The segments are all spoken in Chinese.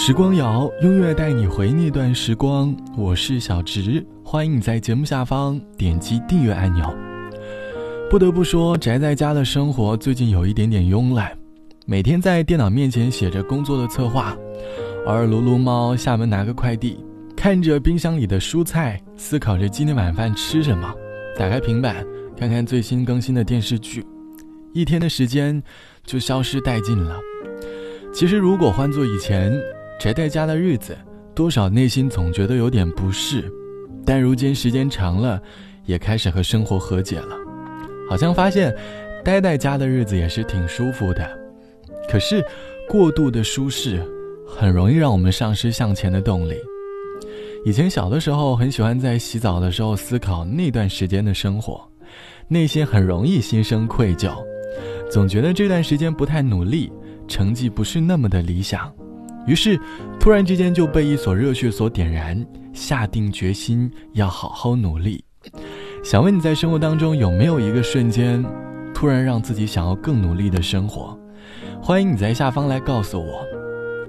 时光谣，音乐带你回那段时光。我是小直，欢迎你在节目下方点击订阅按钮。不得不说，宅在家的生活最近有一点点慵懒，每天在电脑面前写着工作的策划，偶尔撸撸猫，下门拿个快递，看着冰箱里的蔬菜，思考着今天晚饭吃什么，打开平板看看最新更新的电视剧，一天的时间就消失殆尽了。其实，如果换做以前，宅在家的日子，多少内心总觉得有点不适，但如今时间长了，也开始和生活和解了，好像发现，待在家的日子也是挺舒服的。可是，过度的舒适，很容易让我们丧失向前的动力。以前小的时候，很喜欢在洗澡的时候思考那段时间的生活，内心很容易心生愧疚，总觉得这段时间不太努力，成绩不是那么的理想。于是，突然之间就被一所热血所点燃，下定决心要好好努力。想问你在生活当中有没有一个瞬间，突然让自己想要更努力的生活？欢迎你在下方来告诉我。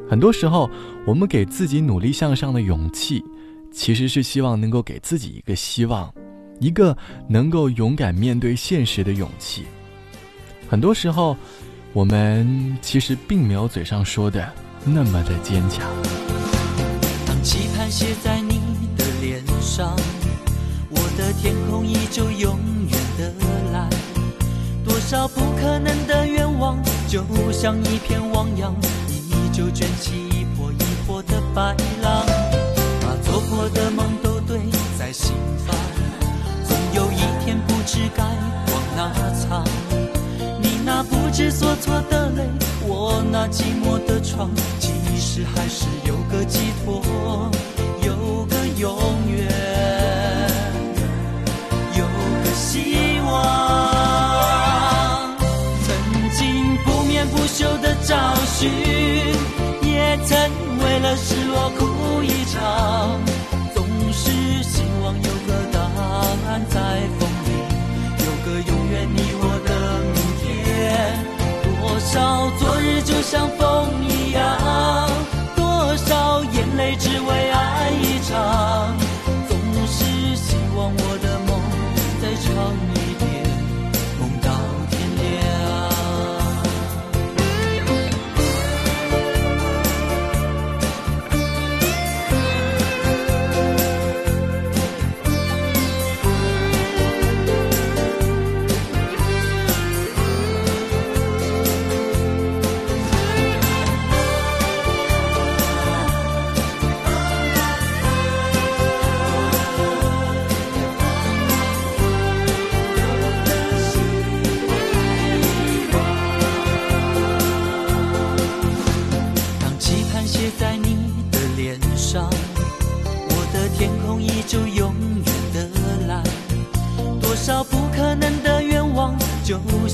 很多时候，我们给自己努力向上的勇气，其实是希望能够给自己一个希望，一个能够勇敢面对现实的勇气。很多时候，我们其实并没有嘴上说的。那么的坚强。当期盼写在你的脸上，我的天空依旧永远的蓝。多少不可能的愿望，就像一片汪洋，依旧卷起一波一波的白浪。把做过的梦都堆在心房，总有一天不知该往哪藏。不知所措的泪。我那寂寞的床，其实还是有个寄托，有个永远，有个希望。曾经不眠不休的找寻，也曾为了失落哭一场。昨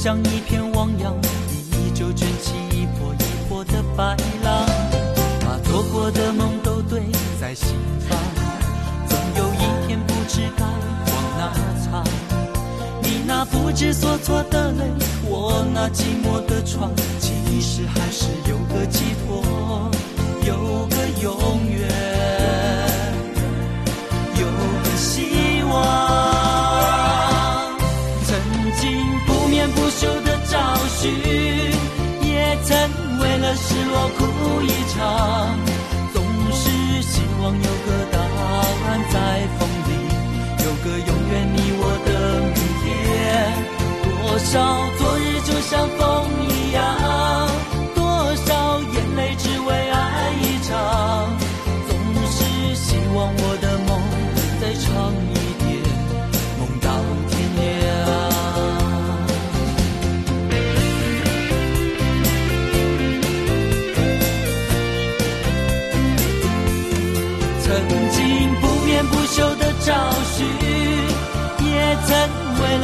像一片汪洋，依旧卷起一波一波的白浪，把做过的梦都堆在心房，总有一天不知该往哪藏。你那不知所措的泪，我那寂寞的窗，其实还是有个寄托，一场，总是希望有个答案在风里，有个永远你我的明天。多少昨日就像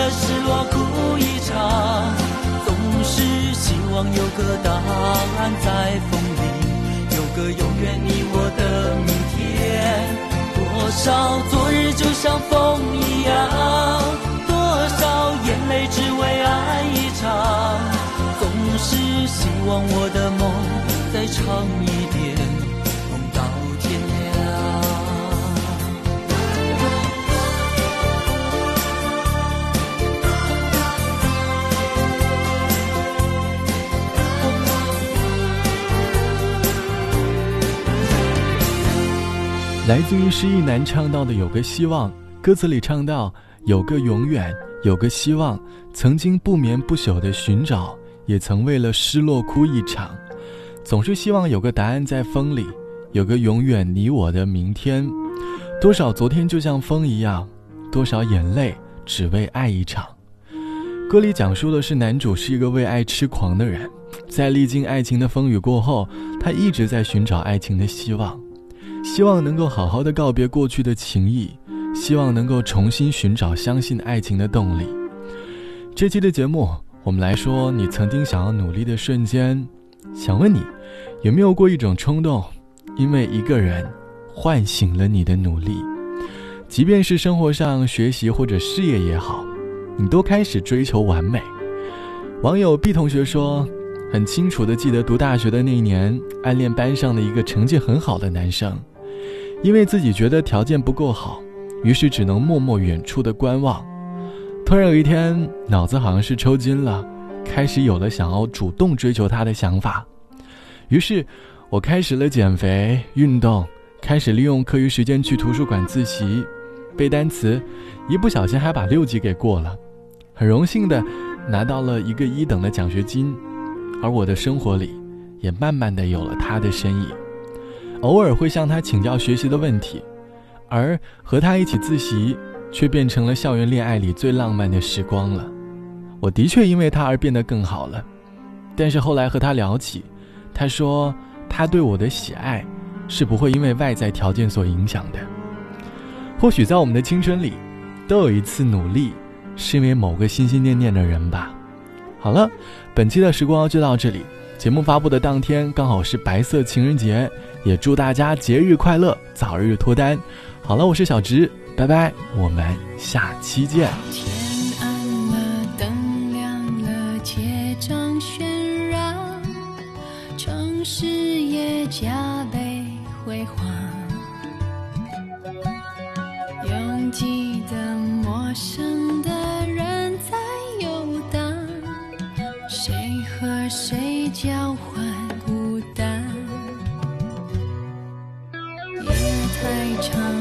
了失落哭一场。总是希望有个答案在风里，有个永远你我的明天。多少昨日就像风一样，多少眼泪只为爱一场。总是希望我的梦再长一点。来自于失意男唱到的有个希望，歌词里唱到有个永远，有个希望，曾经不眠不休的寻找，也曾为了失落哭一场，总是希望有个答案在风里，有个永远你我的明天，多少昨天就像风一样，多少眼泪只为爱一场。歌里讲述的是男主是一个为爱痴狂的人，在历经爱情的风雨过后，他一直在寻找爱情的希望。希望能够好好的告别过去的情谊，希望能够重新寻找相信爱情的动力。这期的节目，我们来说你曾经想要努力的瞬间。想问你，有没有过一种冲动，因为一个人唤醒了你的努力？即便是生活上学习或者事业也好，你都开始追求完美。网友 B 同学说，很清楚的记得读大学的那一年，暗恋班上的一个成绩很好的男生。因为自己觉得条件不够好，于是只能默默远处的观望。突然有一天，脑子好像是抽筋了，开始有了想要主动追求他的想法。于是，我开始了减肥、运动，开始利用课余时间去图书馆自习、背单词，一不小心还把六级给过了，很荣幸的拿到了一个一等的奖学金。而我的生活里，也慢慢的有了他的身影。偶尔会向他请教学习的问题，而和他一起自习，却变成了校园恋爱里最浪漫的时光了。我的确因为他而变得更好了，但是后来和他聊起，他说他对我的喜爱，是不会因为外在条件所影响的。或许在我们的青春里，都有一次努力，是因为某个心心念念的人吧。好了，本期的时光就到这里。节目发布的当天刚好是白色情人节，也祝大家节日快乐，早日脱单。好了，我是小直，拜拜，我们下期见。加倍辉煌，拥挤的陌生交换孤单，夜太长。